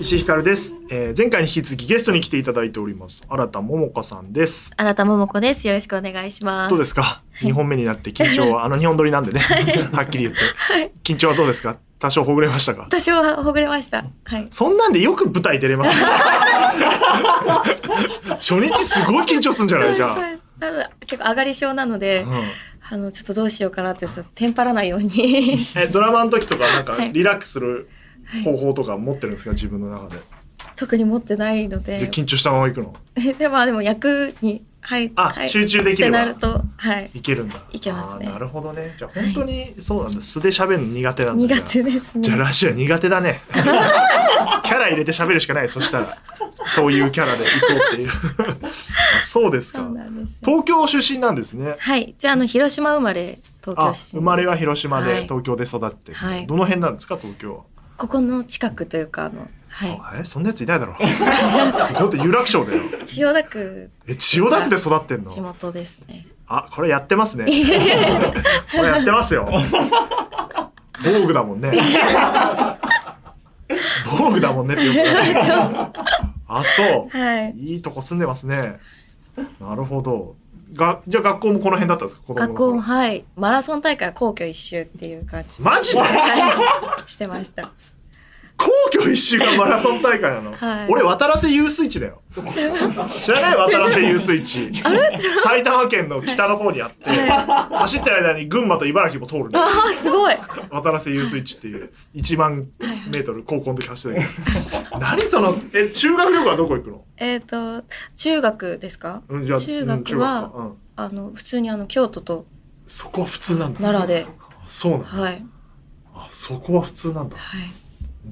石井ひかるです、えー前回に引き続きゲストに来ていただいております新田桃子さんです新田桃子です。よろしくお願いします。どうですか2本目になって緊張はあの2本撮りなんでねはっきり言って緊張はどうですか多少ほぐれましたか？私はほぐれました。はい。そんなんでよく舞台出れますね。初日すごい緊張するんじゃない？じゃあ、そうです。ただ結構上がり症なので、うん。あのちょっとどうしようかなってテンパらないように。えドラマの時とかなんかはい。リラックスする方法とか持ってるんですか？自分の中で。特に持ってないので。じゃあ、緊張したまま行くの？でもでも役に入あ、はい。集中できればなるとはい。いけるんだ。いけますね。なるほどね。じゃあ本当にそうなんだ。素で喋るの苦手なんだ。苦手ですじゃあね。ラジオ苦手だね。キャラ入れて喋るしかない。そしたらそういうキャラで行こうっていう。あ そうですか。東京出身なんですね。はい。じゃああの広島生まれ東あ京出身。生まれは広島ではい。東京で育ってる、はい。どの辺なんですか東京は、ここの近くというかあのはえそんなやついないだろ。ここって有楽町だよい。千代田区。え千代田区で育ってんの？地元ですね。あこれやってますね。これやってますよ。防具だもんね。防具だもんねってよく あそう。はい。いいとこ住んでますね。なるほど。が、じゃあ学校もこの辺だったんですか？学頃。校はい。マラソン大会は皇居一周っていう感じで。マジで？はい。してました。皇居一周がマラソン大会なの、はい俺渡良瀬遊水地だよ。知らない？渡良瀬遊水地。埼玉県の北の方にあって、走ってる間に群馬と茨城も通るんだよ。ああすごい。渡良瀬遊水地っていう1万メートル高校の時走ってたけど。何その、え、修学旅行はどこ行くの？えっ、と中学ですか？うんじゃあ中うん学はかうんあの普通にあの京都とそこは普通なんだ。奈良であそうなんだ。はいあ、そこは普通なんだ。はい。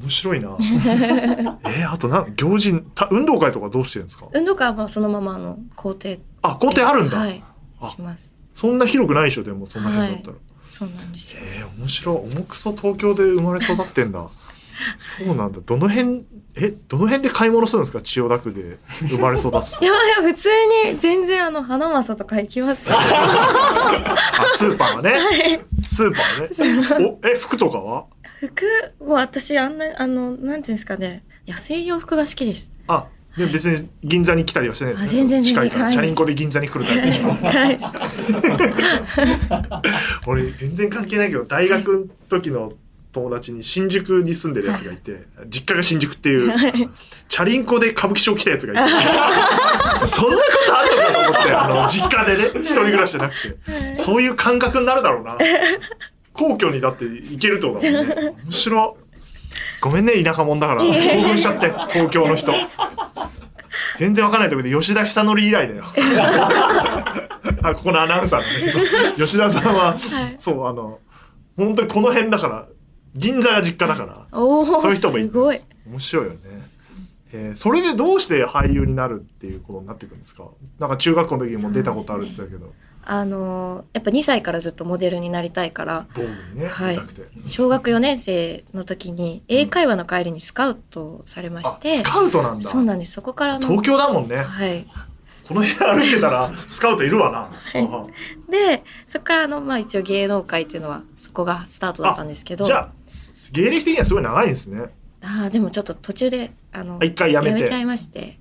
面白いな。えー、あとなん行事た運動会とかどうしてるんですか？運動会はまあそのままあの校庭あ、校庭あるんだ。はいあします。そんな広くないでしょでもそんな辺だったら。そうなんですよ。えー、面白い。重くそ東京で生まれ育ってんだ。そうなんだ。どの辺えどの辺で買い物するんですか？千代田区で生まれ育つい。やでも普通に全然あの花正とか行きますよ。あスーパーはね。スーパーね。おえ服とかは？服も私あんなあのなんていうんですかね安い洋服が好きです。あ。で別に銀座に来たりはしてないですね。あ全然近いから。チャリンコで銀座に来るタイプでしょ。はい。俺全然関係ないけど大学の時の友達に新宿に住んでるやつがいて、実家が新宿っていう、チャリンコで歌舞伎町来たやつがいて そんなことあるのかと思ってあの実家でね一人暮らしじゃなくてそういう感覚になるだろうな皇居にだって行けるってことだもんね。面白。いごめんね田舎者だから。興奮しちゃって東京の人。全然わかんないところで吉田久典以来だよ。あここのアナウンサーなんだけど。吉田さんは、はい。そうあの本当にこの辺だから銀座が実家だからそういう人もいる。すごい。面白いよね、えーそれでどうして俳優になるっていうことになっていくんですか？なんか中学校の時にも出たことあるって言ってたけど、あのやっぱ2歳からずっとモデルになりたいからね、はい。小学4年生の時に英会話の帰りにスカウトされましあて、スカウトなんだ。そうなんです。そこからの東京だもんね。はい。この辺歩いてたらスカウトいるわな、あでそこからあの、まあ、一応芸能界っていうのはそこがスタートだったんですけど。じゃあ芸歴的にはすごい長いんですね。あーでもちょっと途中であのあ一回やめて。ちゃいまして。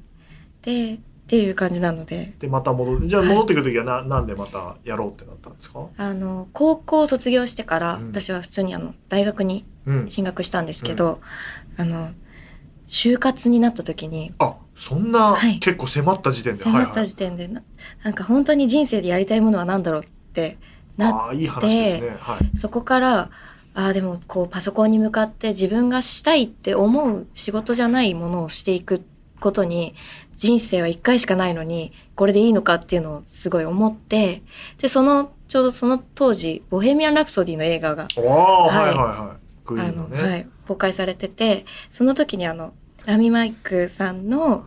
でっていう感じなので。でまた戻る。じゃあ戻ってくる時はな,、なんでまたやろうってなったんですか？あの高校卒業してから、うん。私は普通にあの大学にうん。進学したんですけど、あの就活になった時にあそんな、はい。結構迫った時点で迫った時点でな,、なんか本当に人生でやりたいものは何だろうってなっはいはい、ああいい話ですね。はい。そこからああでもこうパソコンに向かって自分がしたいって思う仕事じゃないものをしていくことに人生は一回しかないのにこれでいいのかっていうのをすごい思ってでそのちょうどその当時「ボヘミアン・ラプソディ」の映画がおお、はい、はい。はいはい。クイあのはい、公開されててその時にあのラミマイクさんのうん。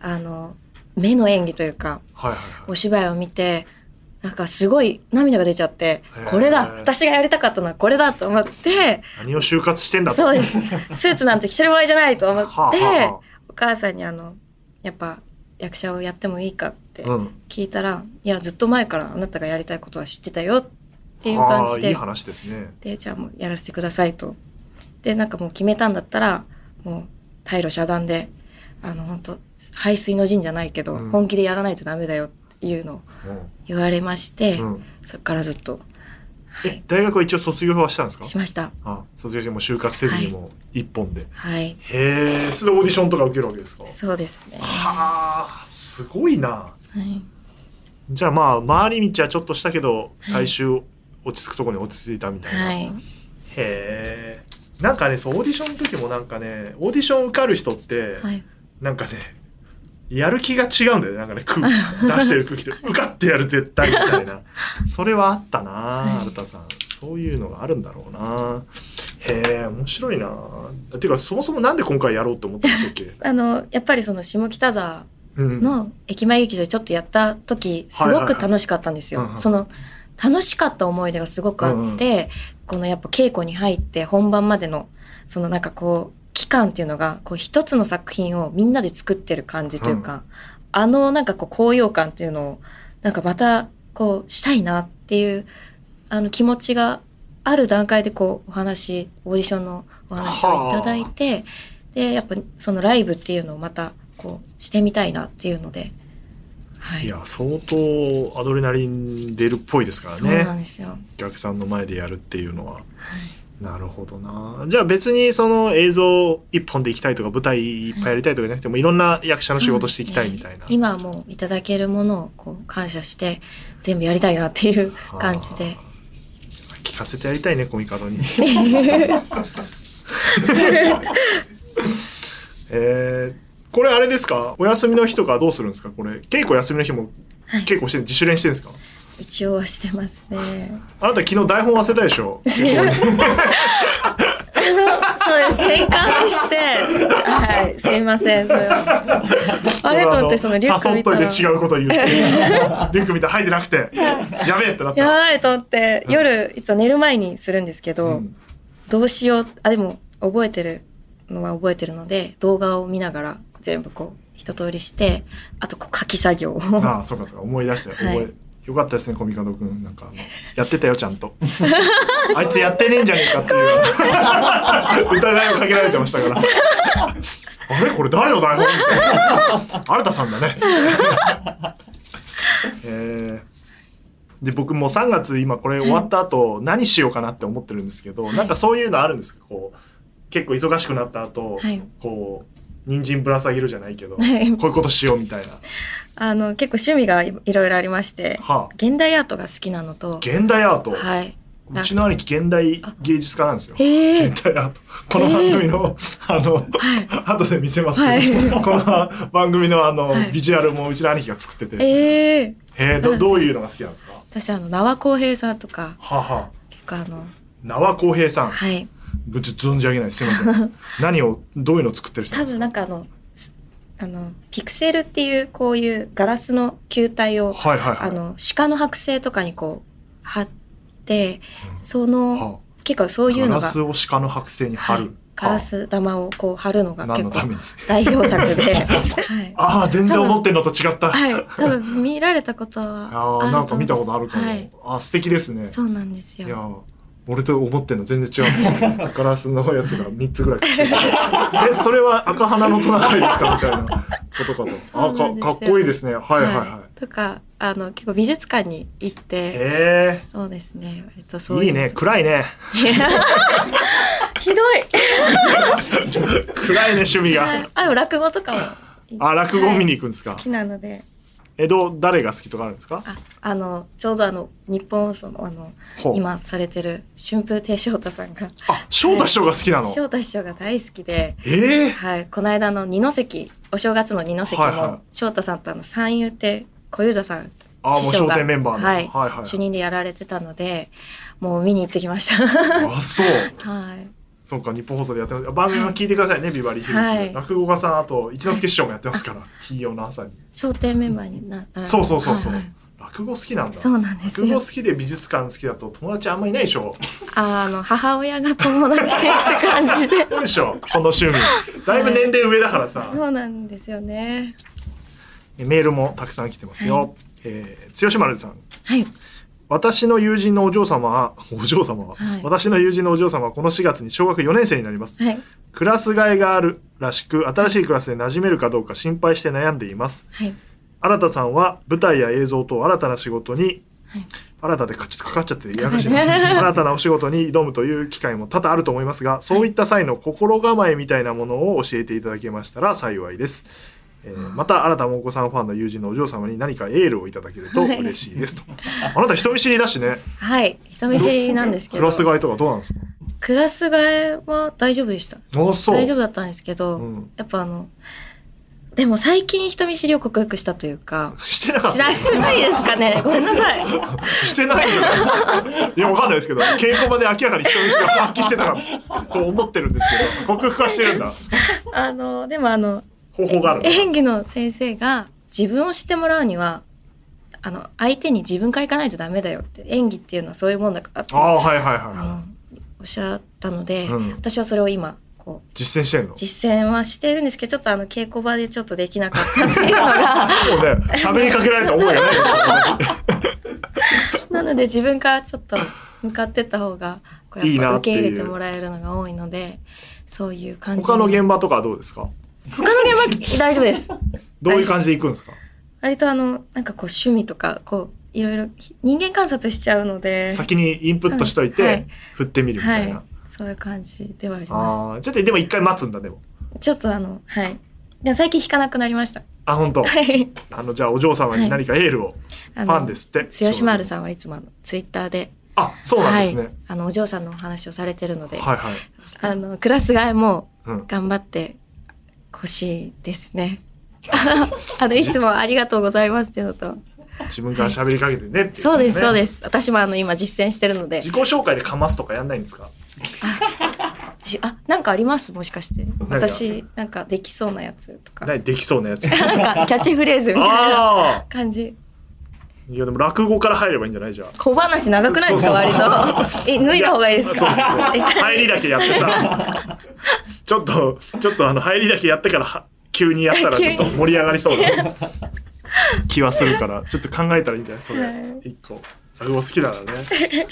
あの目の演技というかはいはいはい。お芝居を見てなんかすごい涙が出ちゃってこれだ私がやりたかったのはこれだと思って何を就活してんだと。そうですスーツなんて着てる場合じゃないと思って、はあはあは母さんにあのやっぱ役者をやってもいいかってうん。聞いたら、いやずっと前からあなたがやりたいことは知ってたよっていう感じでいい話ですね。でじゃあもうやらせてくださいとでなんかもう決めたんだったらもう退路遮断であの本当排水の陣じゃないけど、うん本気でやらないとダメだよっていうのを言われまして、うん。そっからずっと、はい、え大学は一応卒業はしたんですか？しました。あ卒業してもう就活せずにもう一本で。はい。へえ、それでオーディションとか受けるわけですか？そうですね。はあ、すごいな。はい。じゃあまあ、回り道はちょっとしたけど、最終落ち着くところに落ち着いたみたいな。はい。へえ。なんかね、そう、オーディションの時もなんかね、オーディション受かる人って、はい。なんかね、やる気が違うんだよね。なんかね、空気 出してる空気で、受かってやる絶対みたいな。それはあったな、はいアルタさん。そういうのがあるんだろうな。へえ、面白いな。ていうか、そもそもなんで今回やろうって思ったんでしたっけ？あのやっぱりその下北沢うん。の駅前劇場でちょっとやった時すごく楽しかったんですよ。その楽しかった思い出がすごくあって、このやっぱ稽古に入って本番までのそのなんかこう期間っていうのがこう一つの作品をみんなで作ってる感じというか、あのなんかこう高揚感っていうのをなんかまたこうしたいなっていうあの気持ちがある段階でこうお話オーディションのお話をいただいてでやっぱそのライブっていうのをまたこうしてみたいなっていうので、はいいや、相当アドレナリン出るっぽいですからそうなんね。ですよ。お客さんの前でやるっていうのは。なるほどな。じゃあ別にその映像一本で行きたいとか舞台いっぱいやりたいとかじゃなくてもいろんな役者の仕事していきたいみたいな。ね今はもういただけるものをこう感謝して全部やりたいなっていう感じで。聞かせてやりたいね、コミカドに。えー、これあれですか？お休みの日とかどうするんですか？これ、稽古休みの日もはい稽古して、自主練してるんですか？一応はしてますね。あなた昨日台本忘れたでしょ？そうです。転換して、はい、すいません、それは。あれと思って、そのリュック見たら。て違うこと言って。リュック見て入ってなくて、やべえってなった。やばいと思って、夜、いつも寝る前にするんですけど、うんどうしよう。あ、でも、覚えてるのは覚えてるので、動画を見ながら全部こう、一通りして、あとこう書き作業を。ああ、そうかそうか、思い出して、覚え、はいよかったですね、コミカドくん。なんかやってたよ、ちゃんと。あいつやってねえんじゃねえかっていう、疑いをかけられてましたから。あれ？これ誰の台本？新田さんだね。えーで、僕もう3月今これ終わった後、何しようかなって思ってるんですけど、なんかそういうのあるんですか？こう、結構忙しくなった後、はいこう、人参ぶら下げるじゃないけど、はいこういうことしようみたいな。あの、結構趣味がいいろいろありまして、はあ現代アートが好きなのと、現代アート？はい。うちの兄貴現代芸術家なんですよ。現代アート。この番組の、あの、後で見せますけど、はいこの番組のあの、はいビジュアルもうちの兄貴が作ってて、えええー、どどういうのが好きなんですか？私、あの、縄公平さんとか、はあは結構あの、あ、縄公平さん。はい。ぶち存じ上げない。すいません。何を、どういうのを作ってる人多分なんかあの、すあの、ピクセルっていうこういうガラスの球体を、はいはいはい。あの、鹿の剥製とかにこう、貼って、そはの、結構そういうのが、ガラスを鹿の剥製に貼る。はいガラス玉をこう貼るのが結構代表作で、はい。ああ、全然思ってんのと違った。はい。多分見られたことはああ、なんか見たことあるかも。はい。あ素敵ですね。そうなんですいやよ。俺と思ってんの全然違う。ガラスのやつが3つぐらいくっついてる。え、それは赤鼻のトナカイですかみたいなことかと。あか、かっこいいですね。はいはいはとか、あの、結構美術館に行っい。て、へそうですね。割とそうえ。いいね。暗いね。ひどい。暗いね、趣味はいが。あ、でも落語とかも。あ、落語見に行くんですか好きなので。え、どう、誰が好きとかあるんですか？あ、あの、ちょうどあの、日本放送のあの、今されてる春風亭昇太さんが。あ、翔太師匠が好きなの？翔太師匠が大好きで、ええ。はい、この間の二関、お正月の二関はいはいも、翔太さんとあの、三遊亭小遊三さん。あもう師匠が笑点メンバーのはい、はいはい主任でやられてたので、もう見に行ってきました。あ、そう。はい。そうか、日本放送でやってます。番組も聞いてくださいね、ビバリーヒルズ。はい落語家さん、あと、一之輔師匠もやってますから、金曜の朝に。商店メンバーになそうそうそうそう。はいはい落落語好きなんだそうなんですよ落語好。きで美術館好きだと友達あんまいないでしょあの、母親が友達って感じで。どうでしょその趣味だいぶ年齢上だからさ、そうなんですよね。メールもたくさん来てますよ、はいえー、剛丸さんはい。私の友人のお嬢様は、お嬢様？は、はい私の友人のお嬢様はこの4月に小学4年生になります。はい。クラス替えがあるらしく、新しいクラスで馴染めるかどうか心配して悩んでいます。はい。新田さんは舞台や映像と新たな仕事に、はい新たでかちょっとかかっちゃってややこしいな 新たなお仕事に挑むという機会も多々あると思いますが、そういった際の心構えみたいなものを教えていただけましたら幸いです。えーまた新田桃子さんファンの友人のお嬢様に何かエールをいただけると嬉しいですと。あなた人見知りだしね。はい。人見知りなんですけど。クラス替えとかどうなんですか？クラス替えは大丈夫でした。あそう。大丈夫だったんですけど、うんやっぱあの、でも最近人見知りを克服したというか、してなかっ。したしてないですかね ごめんなさい。してないんじゃないですか。いや、わかんないですけど、稽古場で明らかに人見知りを発揮してたかと思ってるんですけど、克服はしてるんだ。あの、でもあの、方法がある。演技の先生が自分を知ってもらうには、あの、相手に自分から行かないとダメだよって、演技っていうのはそういうもんだからって、ああ、はいはいあはの、おっしゃったので、うん私はそれを今、こう、い。実践してんの？実践はしてるんですけど、ちょっとあの、稽古場でちょっとできなかったっていうのが、もうね、喋りかけられた思いがないです。なので自分からちょっと向かってった方が、こういいやっぱ受け入れてもらえるのが多いので、そういう感じに他の現場とかはどうですか？他の現場大丈夫です。どういう感じで行くんですか？割とあの、なんかこう趣味とか、こう、いろいろ人間観察しちゃうので、先にインプットしといてはい、振ってみるみたいは。。ないそういう感じではありまああ、ちょっとでも一回待つんだ、でも。す。ちょっとあの、はい。でも最近弾かなくなりました。あ、本当？はい。あの、じゃあお嬢様に何かエールを。フファンですって？剛丸さんはいつもあの、ツイッターで、あ、そうなんですはいね。。あの、お嬢さんのお話をされてるので、はいはい。あの、クラス替えもうん。頑張ってほしいですね。あの、いつもありがとうございますっていうのと、自分から喋りかけてねねそうです、そうです。私もあの、今実践してるので自、己紹介でかますとかやんないんですか？じあ、なんかあります？もしかして。が？私、なんかできそうなやつとか。何できそうなやつ。なんかキャッチフレーズみたいな感じ。いやでも落語から入ればいいんじゃない？じゃあ。小話長くないですか？割と。え、脱いだ方がいいですか？入りだけやってさ。ちょっと、ちょっとあの、入りだけやってからは、急にやったらちょっと盛り上がりそうな気はするから、ちょっと考えたらいいんじゃない？それはい。一個。落語好きだからね。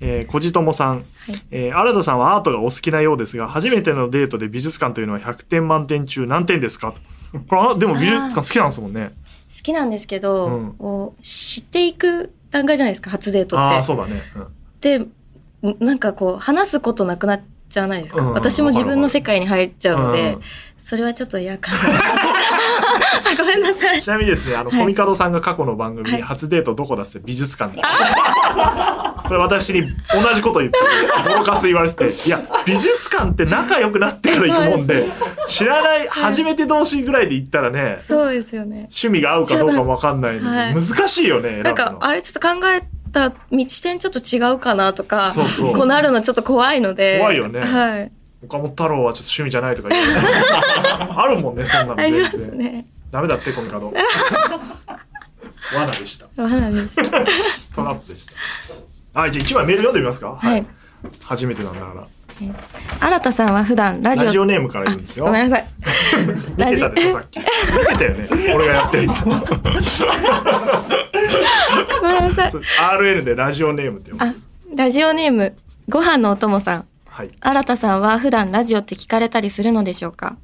えー、こじともさん。はいえー、新田さんはアートがお好きなようですが、初めてのデートで美術館というのは100点満点中何点ですか？とこれあ、でも美術館好きなんですもんね。好きなんですけど、うんこう知っていく段階じゃないですか、初デートって。ああ、そうだね。うんで、んなんかこう、話すことなくなっちゃわないですか。うん私も自分の世界に入っちゃうので、うんそれはちょっと嫌かな。ごめんなさい。ちなみにですね、あの、はいコミカドさんが過去の番組にはい初デートどこだって美術館で。これ私に同じこと言って、ボロカス言われてて、いや、美術館って仲良くなってから行くもんで、知らない、初めて同士ぐらいで行ったらね、そうですよね。趣味が合うかどうかもわかんない難しいよね、なんか、あれちょっと考えた道点ちょっと違うかなとか、こうなるのちょっと怖いので。怖いよねはい。岡本太郎はちょっと趣味じゃないとか言って、あるもんね、そんなのありま全然。すね。ダメだって、コミカド。罠でした。罠です。トラップでした。はい、じゃあ一枚メール読んでみますかはい。初めてなんだから。新田さんは普段ラジオ。ラジオネームから言うんですよ。ごめんなさい。見てたでしょ、さっき。見てたよね。俺がやってるの。ごめんなさい。RN でラジオネームって読むんあです。、ラジオネーム、ご飯のお供さん。はい。新田さんは普段ラジオって聞かれたりするのでしょうか？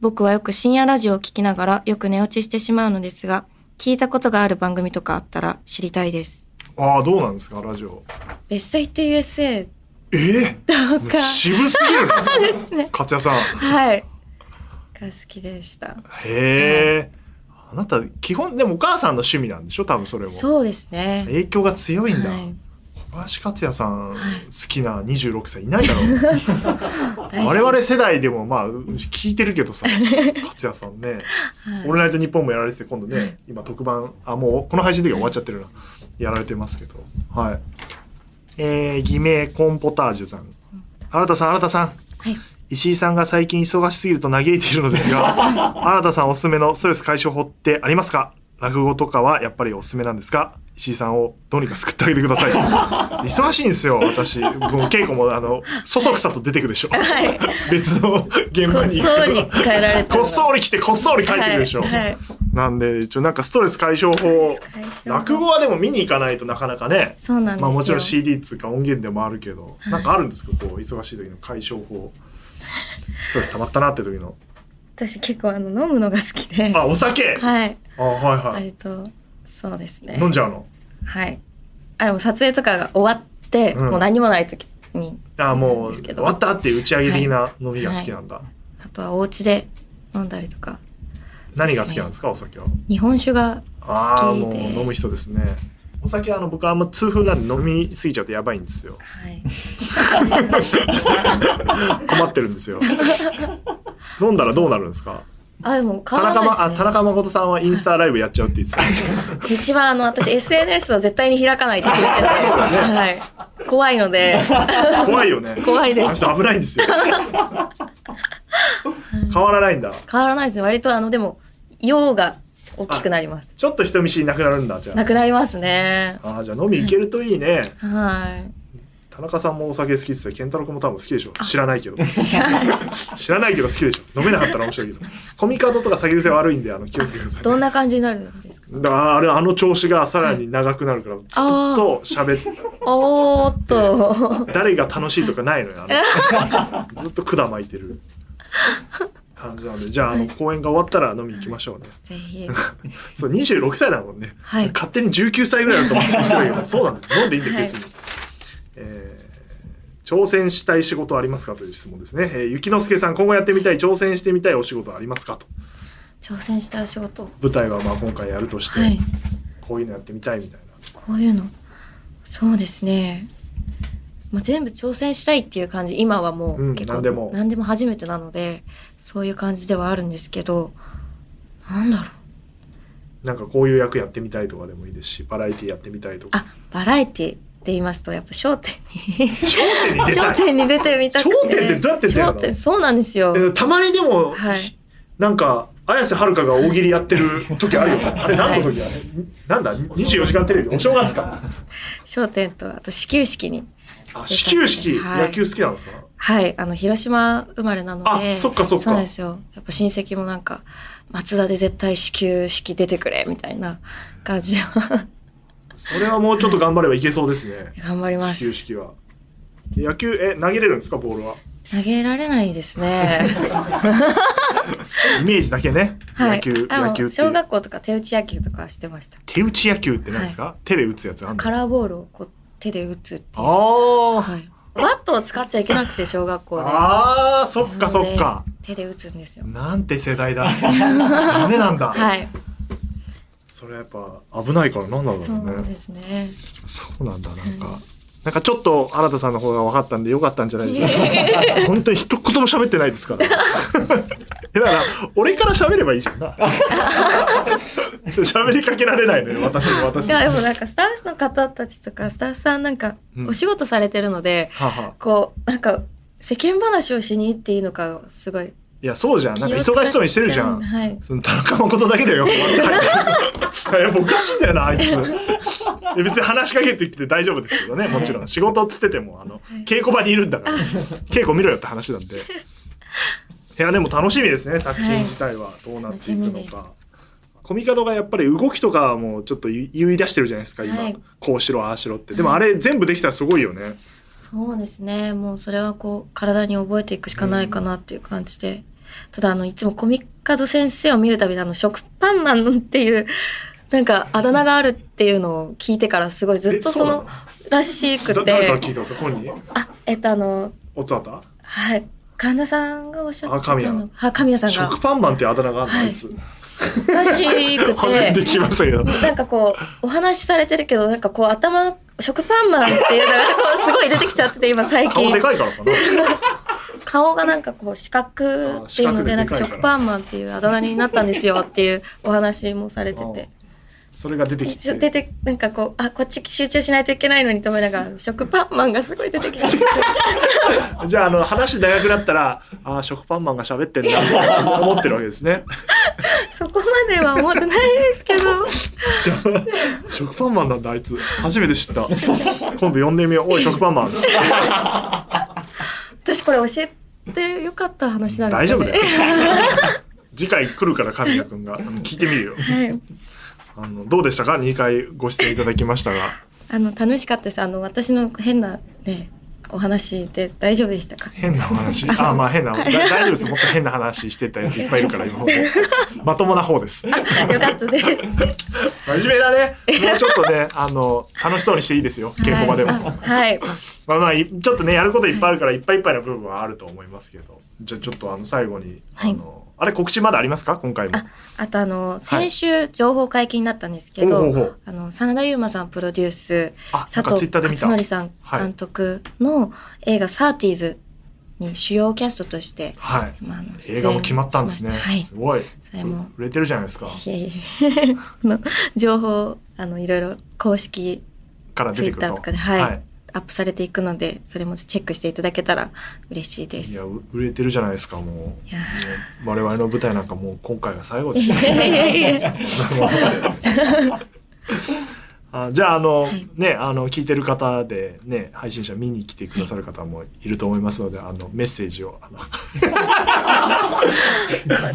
僕はよく深夜ラジオを聞きながらよく寝落ちしてしまうのですが、聞いたことがある番組とかあったら知りたいです。ああ、どうなんですか、ラジオ。ベストヒット USA ええとか、渋すぎるな。ですね。勝也さん。はい。が好きでした。へえ。あなた、基本、でもお母さんの趣味なんでしょ多分それも。そうですね。影響が強いんだ。はい小林克也さん、はい好きな26歳いないだろう。我々世代でもまあ、聞いてるけどさ、克也さんね。はいオールナイトニッポンもやられてて、今度ね、今特番、あ、もうこの配信の時は終わっちゃってるな。やられてますけど。はい。えー、偽名コンポタージュさん。新田さん、新田さん。はい。石井さんが最近忙しすぎると嘆いているのですが、新田さんおすすめのストレス解消法ってありますか？落語とかはやっぱりおすすめなんですか？石井さんをどうにか救ってあげてください。忙しいんですよ、私。もう稽古も、あの、そそくさと出てくでしょ。はい。別の現場に行そりく変えられてこっそり来て、こっそり帰ってくるでしょ。はいはいなんで、ちょ、なんかストレス解消法。落語はでも見に行かないとなかなかね。そうなんですよ。まあもちろん CD っつうか音源でもあるけど、なんかあるんですか？こう、忙しい時の解消法。ストレス溜まったなって時の。私結構あの飲むのが好きで。あ、お酒？はい。あ、はいはい。割と、そうですね。飲んじゃうの？はい。あ、でも撮影とかが終わって、うんもう何もない時に、あ、もう、終わったっていう打ち上げ的な飲みが好きなんだ。あとはお家で飲んだりとか、何が好きなんですか？お酒は。日本酒がああ、もう好きで。飲む人ですね。お酒はあの僕はあんま痛風なんで飲みすぎちゃうとやばいんですよ。はい。困ってるんですよ。飲んだらどうなるんですか？あ、でも田変わら中ま、あ、ないですね。田中誠さんはインスタライブやっちゃうって言ってたんですよ。一番あの、私 SNS を絶対に開かないって決めてて、はい。怖いので、怖いよね。怖いです危ないんですよ。変わらないんだ。変わらないですね。割とあの、でも、用が大きくなります。ちょっと人見知りなくなるんだ、じゃなくなりますね。あ。ああ、じゃあ飲み行けるといいね。はい。田中さんもお酒好きって言ってた健太郎君も多分好きでしょ。知らないけど。知らない。けど好きでしょ。飲めなかったら面白いけど。コミカドとか酒癖悪いんで、あの、気をつけてください。どんな感じになるんですか？だからあれあの調子がさらに長くなるからずっと喋っておーっと。誰が楽しいとかないのよあの。ずっと管巻いてる。感じなので。じゃああの公演が終わったら飲みに行きましょうね。ぜひ。そう26歳だもんね、はい。勝手に19歳ぐらいだと思ってたけどそうなんです飲んでいいんだよはい。別に、えー挑戦したい仕事はありますかという質問ですね、えー、ゆきのすけさん今後やってみたい挑戦してみたいお仕事はありますかと挑戦したいお仕事。舞台はまあ今回やるとして、はい。こういうのやってみたいみたいなこういうの。そうですね。まあ、全部挑戦したいっていう感じ。今はもうんう結構、何でも何でも初めてなので、そういう感じではあるんですけど、なんだろう。なんかこういう役やってみたいとかでもいいですし、バラエティやってみたいとか。あ、バラエティ言いますと、やっぱ笑点に、笑点に出てみたくて。笑点ってどうやって出るそうなんですよ。えたまにでも、はいなんか、綾瀬はるかが大喜利やってる時あるよね。あれ何の時あれ、なんだ ?24 時間テレビ？お正月か？笑点と、あと始球式に。あ始球式、はい野球好きなんですか？はい、あの、広島生まれなので。あそっかそっかそうなんですよ。やっぱ親戚もなんか、松田で絶対始球式出てくれ、みたいな感じで。それはもうちょっと頑張ればいけそうですね。頑張りま始球す。式は。野球、え、投げれるんですかボールは？投げられないですね。イメージだけね。はい。野球、野球。小学校とか手打ち野球とかしてました。手打ち野球って何ですか、手で打つやつカラーボールをこう手で打つっていう。あー、はい。バットを使っちゃいけなくて、小学校で。あー、そっかそっか。手で打つんですよ。なんて世代だ。ダメなんだ。はい。それやっぱ危ないから何なんだろうね。そうですね。そうなんだ、なんか。なんかちょっと新田さんの方が分かったんでよかったんじゃないでしょうか。本当に一言も喋ってないですから。だから、俺から喋ればいいじゃんな。喋りかけられないのよ、私も私も。いや、でもなんかスタッフの方たちとか、スタッフさんなんかうんお仕事されてるので、ははこう、なんか世間話をしに行っていいのか、すごい。いや、そうじゃん。なんか忙しそうにしてるじゃん。はい。その田中誠だけだよ。やっぱおかしいんだよな、あいつ。別に話しかけてきて大丈夫ですけどね、もちろん。仕事っつってても、あの、稽古場にいるんだから。稽古見ろよって話なんで。いや、でも楽しみですね、作品自体は。どうなっていくのか。コミカドがやっぱり動きとかもちょっと言い出してるじゃないですか、今。はいこうしろ、ああしろって。でもあれ全部できたらすごいよね。そうですね。もうそれはこう、体に覚えていくしかないかなっていう感じで。ただ、あの、いつもコミカド先生を見るたびに、あの、食パンマンっていう、なんか、あだ名があるっていうのを聞いてから、すごいずっとその？らしくだ誰からて。聞いたんですか、本人あ、えっと、あの、おつあた？はい。神田さんがおっしゃってあ神谷たの。はい、神谷さん食が。パンマンってあだ名があるの、はいあいつ。らしくて。なんかこう、お話しされてるけど、なんかこう、頭、食パンマンっていうのが、すごい出てきちゃってて、今最近。顔でかいからかな。顔がなんかこう四角っていうのででなんか食パンマンっていうあだ名になったんですよっていうお話もされてて。それが出てきて。出てなんかこうあこっち集中しないといけないのにと思いながら食パンマンがすごい出てきて。じゃあ、あの、話長くなったら、ああ、食パンマンが喋ってんだ、と思ってるわけですね。そこまでは思ってないですけど。じゃあ食パンマンなんだあいつ。初めて知った。今度呼んでみよう。おい食パンマン。私これ教えてよかった話なんですかね大丈夫だよ。次回来るから神谷君が。あの聞いてみるよ。はい。あのどうでしたか？2回ご出演いただきましたが。あの楽しかったです。あの私の変なねお話で大丈夫でしたか？変なお話。あまあ変なだ 大丈夫ですもっと変な話してたやついっぱいいるから今。まともな方です。よかったです。真面目だね。もうちょっとねあの楽しそうにしていいですよ。稽古場でも、はい。まあまあいちょっとねやることいっぱいあるからいっぱいいっぱいな部分はあると思いますけど。じゃあちょっとあの最後に、はい。あのあれ告知まだありますか？今回も。ああとあの先週情報解禁になったんですけど、ほうほうほう。あの真田悠馬さんプロデュース佐藤勝則さん監督の映画「サーティーズに主要キャストとして、はい。まあ、あの映画も決まったんですね。はい。すごい。それも。売れてるじゃないですか。の情報あのいろいろ公式から出てくると。ツイッターとかではいアップされていくのでそれもチェックしていただけたら嬉しいです。いやう売れてるじゃないですかもう。いやもう我々の舞台なんかもう今回が最後です。あ じゃああの、はい。ねあの聞いてる方でね配信者見に来てくださる方もいると思いますので、あのメッセージを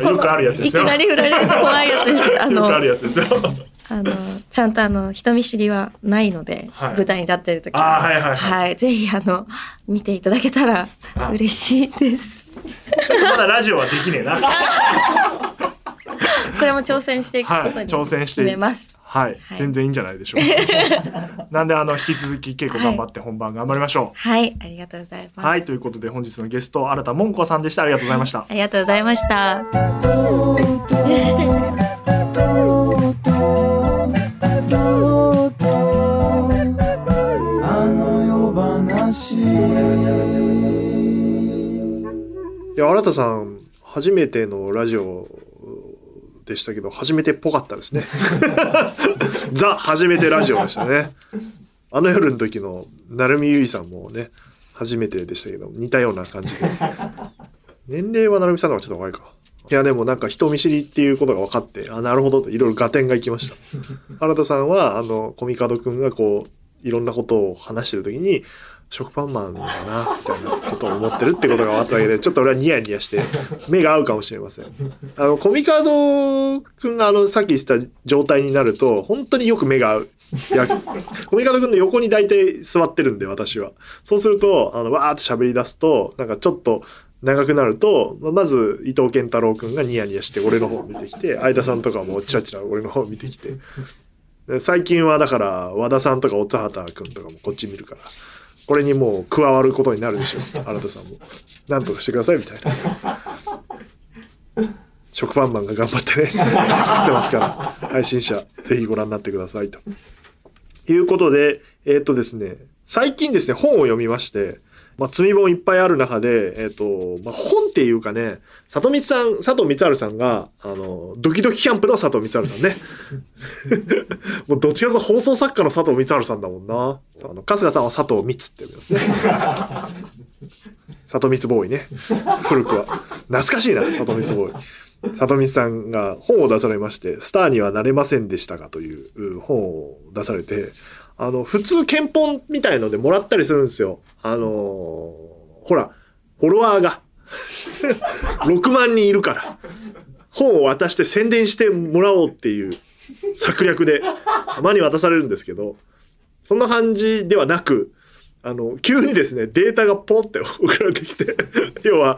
よくあるやつですよ。いきなり振られると怖いやつです。あよくのあるやつですよあの、ちゃんとあの、人見知りはないので、はい。舞台に立ってる時は。いはいはい。はい。ぜひあの、見ていただけたらあ。嬉しいです。ちょっとまだラジオはできねえな。これも挑戦していくことはいに挑戦して。決めます。はい、はい。全然いいんじゃないでしょう。か なんであの引き続き稽古頑張って本番頑張りましょはい。ありがとうございます。うはい、ということで本日のゲスト新田もんこさんでした。ありがとうございました。ありがとうございました。あの夜話いや新田さん初めてのラジオでしたけど初めてっぽかったですね。ザ初めてラジオでしたね。あの夜の時の成海結衣さんもね初めてでしたけど似たような感じで。年齢は成海さんの方がちょっと若いか。いやでもなんか人見知りっていうことが分かってあなるほどといろいろ合点がいきました。新田さんはあのコミカドくんがこういろんなことを話してる時に食パンマンだなみたいなことを思ってるってことが分かっただけで ちょっと俺はニヤニヤして目が合うかもしれません。あのコミカドくんがあのさっき言ってた状態になると本当によく目が合う。いや コミカドくんの横に大体座ってるんで私は。そうするとあのわーって喋り出すとなんかちょっと長くなるとまず伊藤健太郎くんがニヤニヤして俺の方を見てきて相田さんとかもチラチラ俺の方を見てきて。最近はだから和田さんとか乙畑くんとかもこっち見るからこれにもう加わることになるでしょ。う新田さんも。なんとかしてくださいみたいな。食パンマンが頑張ってね作ってますから。配信者ぜひご覧になってくださいと。いうことでえっ、とですね最近ですね本を読みましてまあ、積み本いっぱいある中で、えっ、と、まあ、本っていうかね、里光さん、佐藤光晴さんが、あの、ドキドキキャンプの佐藤光晴さんね。もうどっちかと放送作家の佐藤光晴さんだもんな。あの、春日さんは佐藤光って言うんですね。里光ボーイね。古くは。懐かしいな、里光ボーイ。里光さんが本を出されまして、スターにはなれませんでしたがという本を出されて、あの、普通憲本みたいのでもらったりするんですよ。あのーほら、フォロワーが 6万人いるから、本を渡して宣伝してもらおうっていう策略で、たまに渡されるんですけど、そんな感じではなく、あの、急にですね、データがポンって 送られてきて、要は、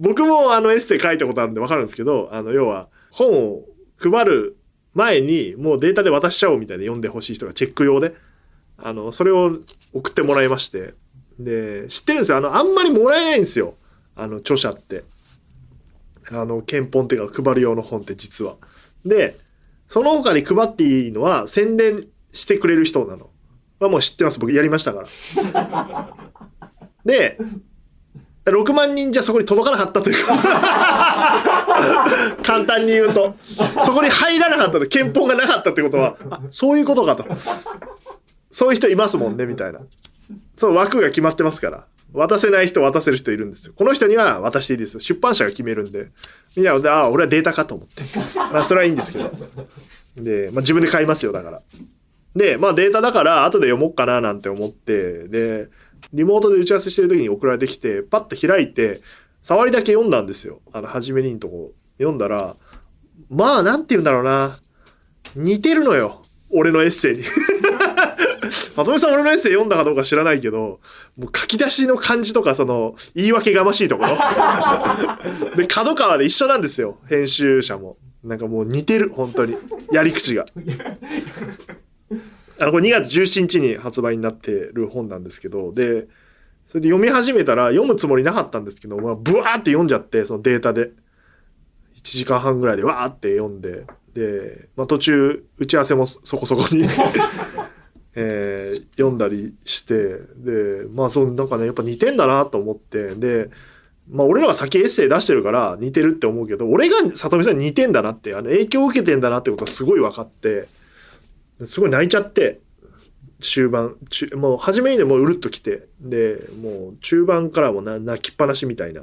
僕もあのエッセイ書いたことあるんでわかるんですけど、あの、要は、本を配る前にもうデータで渡しちゃおうみたいな読んでほしい人がチェック用で、あの、それを送ってもらいまして、で、知ってるんですよ。あの、あんまりもらえないんですよ。あの、著者って。あの、憲本っていうか配る用の本って実は。で、その他に配っていいのは宣伝してくれる人なの。はもう知ってます。僕やりましたから。で、6万人じゃそこに届かなかったという。か 簡単に言うと。そこに入らなかったと。憲法がなかったってことは。あそういうことかと。そういう人いますもんねみたいな。そう枠が決まってますから。渡せない人渡せる人いるんですよ。この人には渡していいですよ。出版社が決めるんで。みんなああ俺はデータかと思って。まあそれはいいんですけど。で、まあ自分で買いますよ、だから。で、まあデータだから後で読もうかななんて思って、で、リモートで打ち合わせしてる時に送られてきて、パッと開いて、触りだけ読んだんですよ。あの、初めにのとこ読んだら、まあ、なんて言うんだろうな。似てるのよ。俺のエッセイに。まとめさん俺のエッセイ読んだかどうか知らないけど、もう書き出しの感じとか、その、言い訳がましいところ。で、角川で一緒なんですよ。編集者も。なんかもう似てる、本当に。やり口が。あの、これ2月17日に発売になってる本なんですけど、で、それで読み始めたら読むつもりなかったんですけど、まあ、ブワーって読んじゃって、そのデータで。1時間半ぐらいでわーって読んで、で、まあ、途中打ち合わせもそこそこに、えー読んだりして、で、まあそう、なんかね、やっぱ似てんだなと思って、で、まあ俺らが先エッセイ出してるから似てるって思うけど、俺が里見さんに似てんだなって、あの影響を受けてんだなってことがすごい分かって、すごい泣いちゃって、終盤、もう初めにでもううるっときて、で、もう中盤からも泣きっぱなしみたいな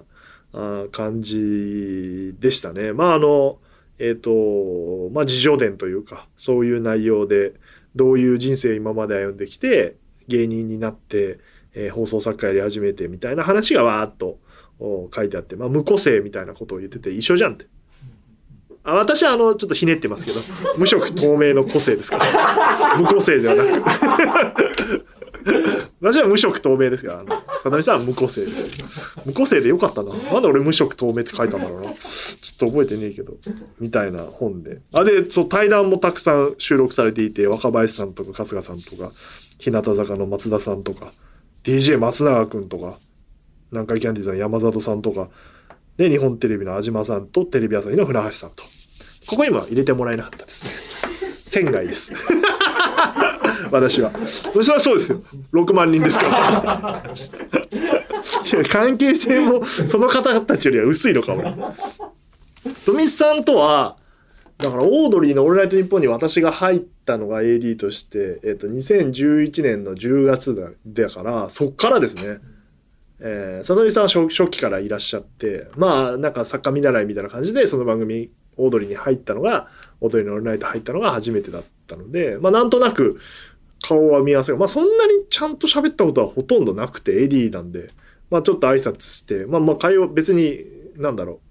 あ感じでしたね。まああの、えっ、と、まあ自叙伝というか、そういう内容で、どういう人生を今まで歩んできて、芸人になって、えー放送作家やり始めてみたいな話がわーっと書いてあって、まあ無個性みたいなことを言ってて一緒じゃんって。あ私はあの、ちょっとひねってますけど、無色透明の個性ですから。無個性ではなく。私は無色透明ですから、あの、さ見さんは無個性です。無個性でよかったな。なんで俺無色透明って書いたんだろうな。ちょっと覚えてねえけど、みたいな本で。あ、で、そう、対談もたくさん収録されていて、若林さんとか春日さんとか、日向坂の松田さんとか、DJ 松永くんとか、南海キャンディーズの山里さんとか、で、日本テレビの安島さんと、テレビ朝日の船橋さんと。ここにも入れてもらえなかったですね。仙外です。私は。それはそうですよ。6万人ですから。関係性もその方たちよりは薄いのかも。富須さんとは、だからオードリーの「オールナイトニッポン」に私が入ったのが AD として、えっと2011年の10月だだからそっからですね。えー、里見さんは初初期からいらっしゃってまあなんか作家見習いみたいな感じでその番組オードリーに入ったのがオードリーの「オールナイト」入ったのが初めてだったのでまあなんとなく顔は見合わせがまあそんなにちゃんと喋ったことはほとんどなくて AD なんで。まあちょっと挨拶してまあまあ会話別になんだろ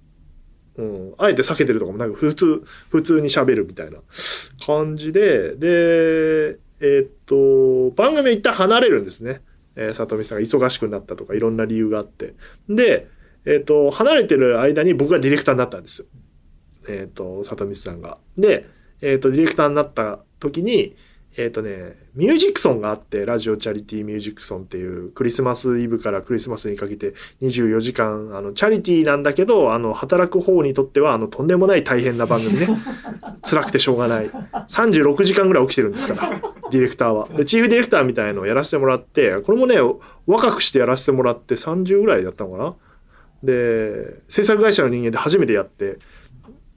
う。うん、あえて避けてるとかもなく普通普通に喋るみたいな感じで。でえーっと番組一旦離れるんですね、えー、里見さんが忙しくなったとかいろんな理由があって。で、えっと離れてる間に僕がディレクターになったんですよ。えーと里見さんがで、えーとディレクターになった時にえっ、とね、ミュージックソンがあって、ラジオチャリティーミュージックソンっていう、クリスマスイブからクリスマスにかけて24時間、あの、チャリティーなんだけど、あの、働く方にとっては、あの、とんでもない大変な番組ね。辛くてしょうがない。36時間ぐらい起きてるんですから、ディレクターは。で、チーフディレクターみたいのをやらせてもらって、これもね、若くしてやらせてもらって30ぐらいだったのかな。で、制作会社の人間で初めてやって、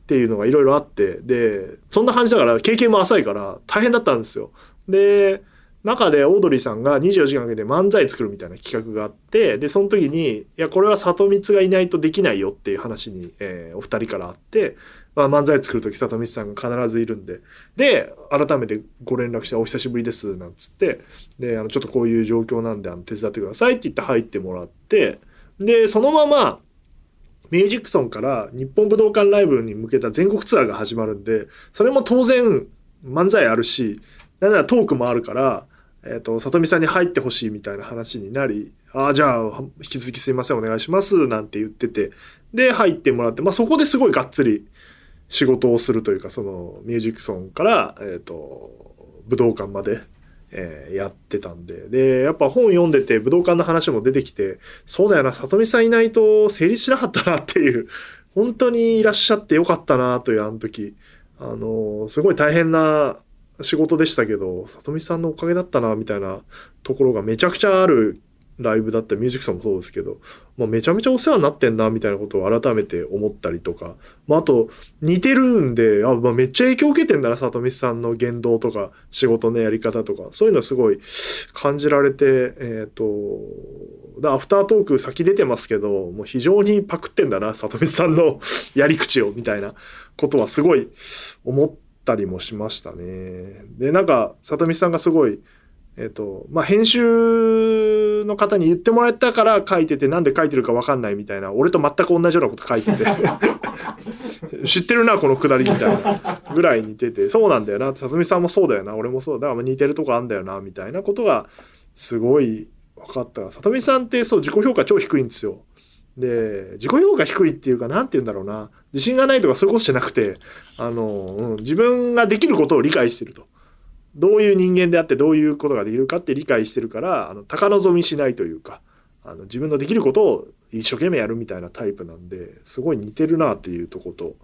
っていうのがいろいろあって、で、そんな感じだから、経験も浅いから大変だったんですよ。で、中でオードリーさんが24時間かけて漫才作るみたいな企画があって、で、その時に、いや、これは里光がいないとできないよっていう話に、えーお二人からあって、まあ、漫才作る時里光さんが必ずいるんで、で、改めてご連絡して、お久しぶりです、なんつって、で、あの、ちょっとこういう状況なんで、あの、手伝ってくださいって言って入ってもらって、で、そのまま、ミュージックソンから日本武道館ライブに向けた全国ツアーが始まるんで、それも当然漫才あるし、なんならトークもあるから、えっ、と、里見さんに入ってほしいみたいな話になり、ああ、じゃあ、引き続きすいません、お願いします、なんて言ってて、で、入ってもらって、まあそこですごいがっつり仕事をするというか、そのミュージックソンから、えっ、と、武道館まで、えーやってたんで。で、やっぱ本読んでて武道館の話も出てきて、そうだよな、里見さんいないと成立しなかったなっていう、本当にいらっしゃってよかったなというあの時。あの、すごい大変な仕事でしたけど、里見さんのおかげだったなみたいなところがめちゃくちゃあるライブだったミュージックソンもそうですけど、まあ、めちゃめちゃお世話になってんなみたいなことを改めて思ったりとか、まあ、あと似てるんで、あ、まあ、めっちゃ影響を受けてんだな、里見さんの言動とか仕事のやり方とか、そういうのすごい感じられて、えっ、と、だアフタートーク先出てますけど、もう非常にパクってんだな、里見さんのやり口をみたいな。ことはすごい思ったりもしましたね。で、なんか、里見さんがすごい、えっ、と、まあ、編集の方に言ってもらったから書いてて、なんで書いてるかわかんないみたいな、俺と全く同じようなこと書いてて、知ってるな、このくだりみたいなぐらい似てて、そうなんだよな、里見さんもそうだよな、俺もそうだ、だから似てるとこあんだよな、みたいなことが、すごい分かった。里見さんってそう、自己評価超低いんですよ。で、自己評価低いっていうか、なんて言うんだろうな。自信がないとかそういうことじゃなくて、あの、うん、自分ができることを理解してると。どういう人間であってどういうことができるかって理解してるから、あの、高望みしないというか、あの、自分のできることを一生懸命やるみたいなタイプなんで、すごい似てるなっていうとこと。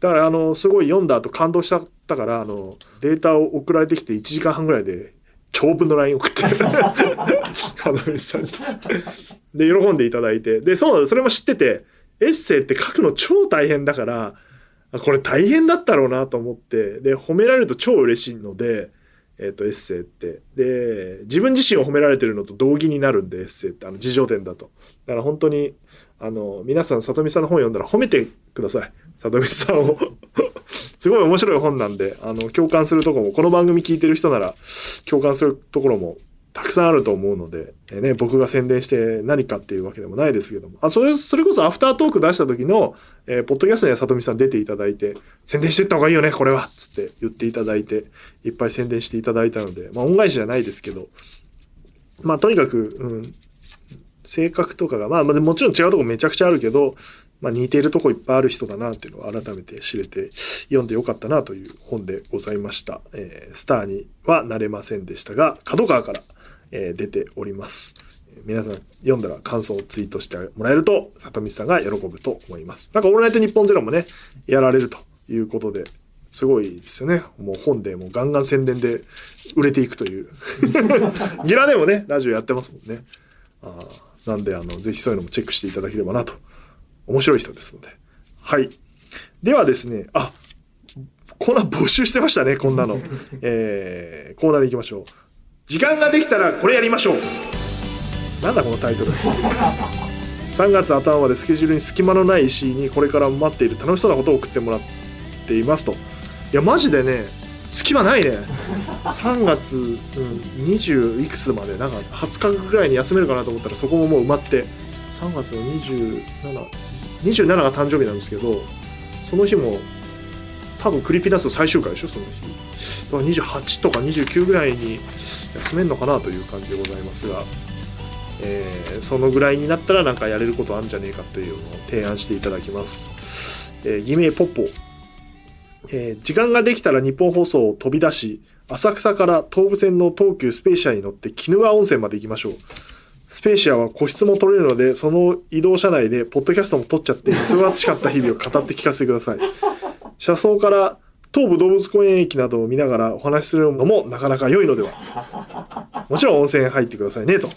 だから、あの、すごい読んだ後感動しちゃったから、あの、データを送られてきて1時間半ぐらいで、長文の LINE 送って、門口さんに。で、喜んでいただいて。で、そう、それも知ってて、エッセイって書くの超大変だから、これ大変だったろうなと思って、で、褒められると超嬉しいので、えっ、と、エッセイって。で、自分自身を褒められてるのと同義になるんで、エッセイって、あの、自叙伝だと。だから本当に、あの、皆さん、里見さんの本読んだら褒めてください。里見さんを。すごい面白い本なんで、あの、共感するとこも、この番組聞いてる人なら、共感するところもたくさんあると思うので、えーね、僕が宣伝して何かっていうわけでもないですけども。あ、それ、それこそアフタートーク出した時の、えーポッドキャストには里見さん出ていただいて、宣伝していった方がいいよね、これはつって言っていただいて、いっぱい宣伝していただいたので、まあ、恩返しじゃないですけど、まあ、とにかく、うん、性格とかが、まあ、まあもちろん違うとこめちゃくちゃあるけど、まあ、似てるとこいっぱいある人だなっていうのを改めて知れて読んでよかったなという本でございました。えースターにはなれませんでしたが、角川から、えー出ております。皆さん読んだら感想をツイートしてもらえると、里見さんが喜ぶと思います。なんか、オールナイトニッポンゼロもね、やられるということで、すごいですよね。もう本でもうガンガン宣伝で売れていくという。ギラでもね、ラジオやってますもんね。あなんで、あの、ぜひそういうのもチェックしていただければなと。面白い人ですので。はい。ではですね、あ、コーナー募集してましたね、こんなの。えー、コーナーに行きましょう。時間ができたらこれやりましょう。なんだこのタイトル。3月頭までスケジュールに隙間のない石井にこれから待っている楽しそうなことを送ってもらっていますと。いや、マジでね、隙間ないね。3月、うん、20いくつまで、なんか20日ぐらいに休めるかなと思ったらそこももう埋まって、3月の27、27が誕生日なんですけど、その日も多分クリピナスの最終回でしょ、その日。だから28とか29ぐらいに休めるのかなという感じでございますが、えーそのぐらいになったらなんかやれることあるんじゃねえかというのを提案していただきます。えー偽名ポッポ。えー時間ができたら日本放送を飛び出し、浅草から東武線の東急スペーシアに乗って鬼怒川温泉まで行きましょう。スペーシアは個室も取れるので、その移動車内でポッドキャストも撮っちゃって、忙しかった日々を語って聞かせてください。車窓から東武動物公園駅などを見ながらお話しするのもなかなか良いのでは。もちろん温泉入ってくださいね、と。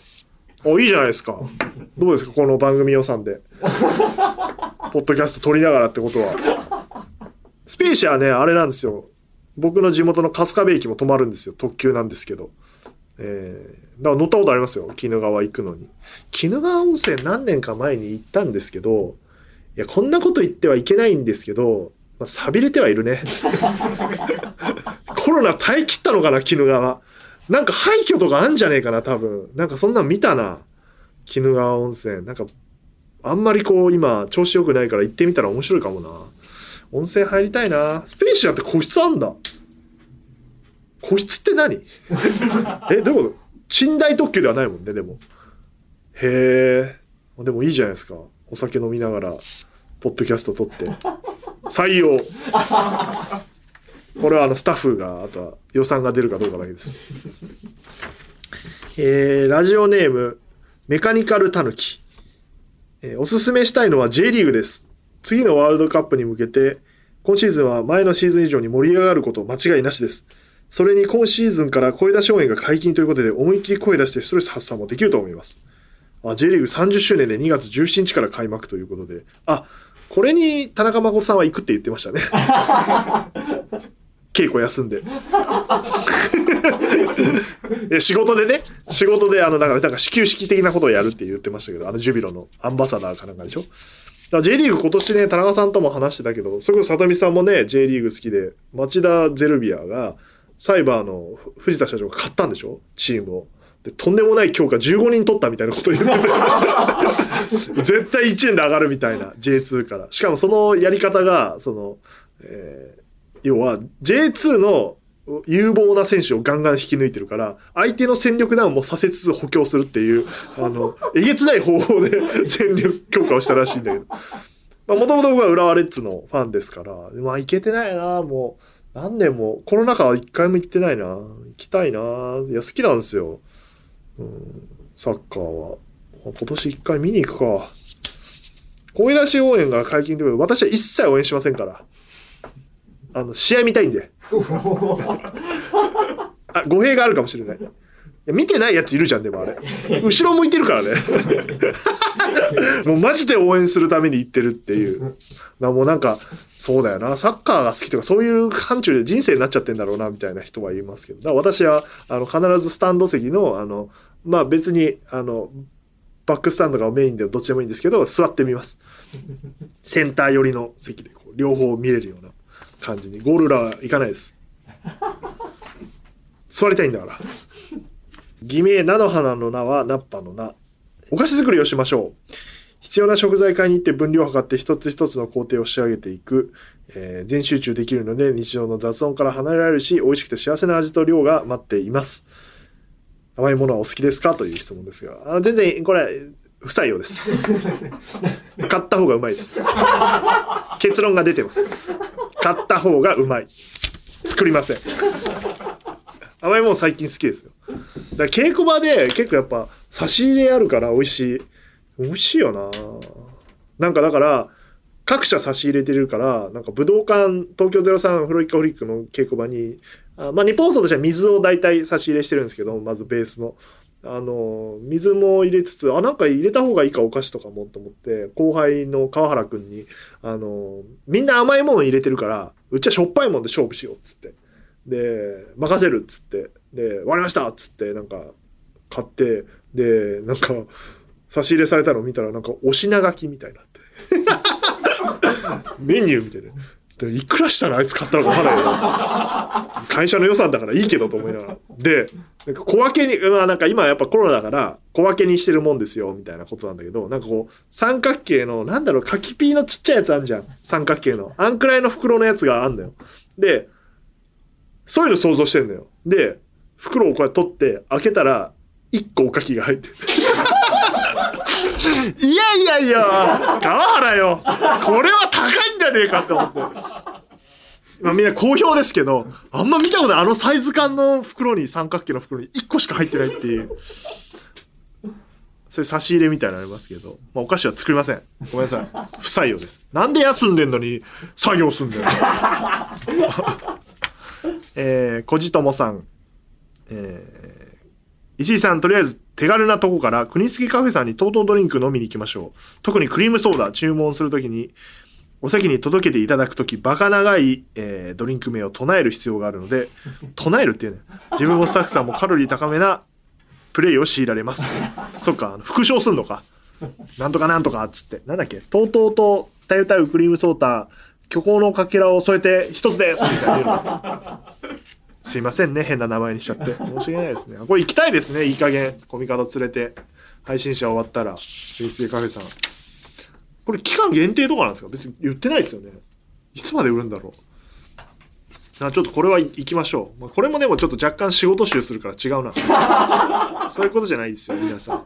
お、いいじゃないですか。どうですか、この番組予算で。ポッドキャスト撮りながらってことは。スペーシアね、あれなんですよ。僕の地元の春日部駅も止まるんですよ。特急なんですけど。えー、だから乗ったことありますよ。鬼怒川行くのに。鬼怒川温泉何年か前に行ったんですけど、いや、こんなこと言ってはいけないんですけど、まあ、錆びれてはいるね。コロナ耐え切ったのかな、鬼怒川。なんか廃墟とかあんじゃねえかな、多分。なんかそんなん見たな。鬼怒川温泉。なんか、あんまりこう、今、調子良くないから行ってみたら面白いかもな。温泉入りたいな。スペーシアって個室あんだ。個室って何？え、どういうこと？寝台特急ではないもんね、でも。へえ。でもいいじゃないですか。お酒飲みながら、ポッドキャスト撮って。採用。これはあのスタッフが、あとは予算が出るかどうかだけです。えー、ラジオネーム、メカニカルタヌキ。えーおすすめしたいのは J リーグです。次のワールドカップに向けて、今シーズンは前のシーズン以上に盛り上がること間違いなしです。それに今シーズンから声出し応援が解禁ということで思いっきり声出してストレス発散もできると思います。あ J リーグ30周年で2月17日から開幕ということで、あ、これに田中誠さんは行くって言ってましたね。稽古休んで。え仕事でね、仕事であの、だから、なんか始球式的なことをやるって言ってましたけど、あのジュビロのアンバサダーかなんかでしょら J リーグ今年ね、田中さんとも話してたけど、それこそ里見さんもね、J リーグ好きで、町田ゼルビアが、サイバーの藤田社長が買ったんでしょ？チームを。で、とんでもない強化15人取ったみたいなこと言ってて、絶対1年で上がるみたいな、J2 から。しかもそのやり方が、その、えー要は J2 の有望な選手をガンガン引き抜いてるから、相手の戦力ダウンもさせつつ補強するっていう、あの、えげつない方法で 戦力強化をしたらしいんだけど。まあ、もともと僕は浦和レッズのファンですから、まあ、行けてないな、もう。何年も、コロナ禍は一回も行ってないな。行きたいな。いや、好きなんですよ。うん、サッカーは。今年一回見に行くか。声出し応援が解禁ということで、私は一切応援しませんから。あの、試合見たいんで。あ、語弊があるかもしれない。いや見てないやついるじゃん、でもあれ。後ろ向いてるからね。もうマジで応援するために行ってるっていう。なもうなんか、そうだよな。サッカーが好きとかそういう範疇で人生になっちゃってんだろうな、みたいな人は言いますけど。だから私は、あの、必ずスタンド席の、あの、まあ別に、あの、バックスタンドがメインでどっちでもいいんですけど、座ってみます。センター寄りの席でこう両方見れるような感じに。ゴール裏は行かないです。座りたいんだから。偽名菜の花の名はナッパの名。お菓子作りをしましょう。必要な食材買いに行って分量を測って一つ一つの工程を仕上げていく。えー全集中できるので日常の雑音から離れられるし、美味しくて幸せな味と量が待っています。甘いものはお好きですか？という質問ですが、あの全然これ不採用です。買った方がうまいです。結論が出てます。買った方がうまい。作りません。甘いもの最近好きですよ。だ稽古場で結構やっぱ差し入れあるから美味しい。美味しいよななんかだから、各社差し入れてるから、なんか武道館、東京03フロイカフリックの稽古場に、あまあ日本放送としては水を大体差し入れしてるんですけど、まずベースの。あの、水も入れつつ、あ、なんか入れた方がいいかお菓子とかもと思って、後輩の川原くんに、あの、みんな甘いもの入れてるから、うちはしょっぱいもんで勝負しようっつって。で、任せるっつって。で、わかりましたっつって、なんか、買って、で、なんか、差し入れされたのを見たら、なんか、お品書きみたいになって。メニューみたいな。でいくらしたらあいつ買ったのかわからないけど会社の予算だからいいけどと思いながら。で、なんか小分けに、まあなんか今やっぱコロナだから小分けにしてるもんですよ、みたいなことなんだけど、なんかこう、三角形の、なんだろう、柿ピーのちっちゃいやつあんじゃん。三角形の。あんくらいの袋のやつがあんだよ。で、そういうの想像してんだよ。で、袋をこうやって取って、開けたら、一個おかきが入ってる。いやいやいや、川原よ。これは高いんじゃねえかって思って。まあみんな好評ですけど、あんま見たことない。あのサイズ感の袋に、三角形の袋に1個しか入ってないっていう。そういう差し入れみたいなのありますけど、まあお菓子は作りません。ごめんなさい。不採用です。なんで休んでんのに作業すんだよ。えー、こじともさん。えー石井さん、とりあえず手軽なとこから国付カフェさんにトートドリンク飲みに行きましょう。特にクリームソーダ注文するときに、お席に届けていただくとき、バカ長い、えードリンク名を唱える必要があるので、唱えるっていうね、自分もスタッフさんもカロリー高めなプレイを強いられます。そっか、復唱すんのか。なんとかなんとかっつって。なんだっけ、とうとうと、たゆたゆクリームソーダ、虚構のかけらを添えて一つですみたいな。すいませんね、変な名前にしちゃって。申し訳ないですね。これ行きたいですね、いい加減。コミカド連れて。配信者終わったら、ベースでカフェさん。これ期間限定とかなんですか？別に言ってないですよね。いつまで売るんだろう。あちょっとこれは行きましょう。まあ、これもでもちょっと若干仕事集するから違うな。そういうことじゃないですよ、皆さん。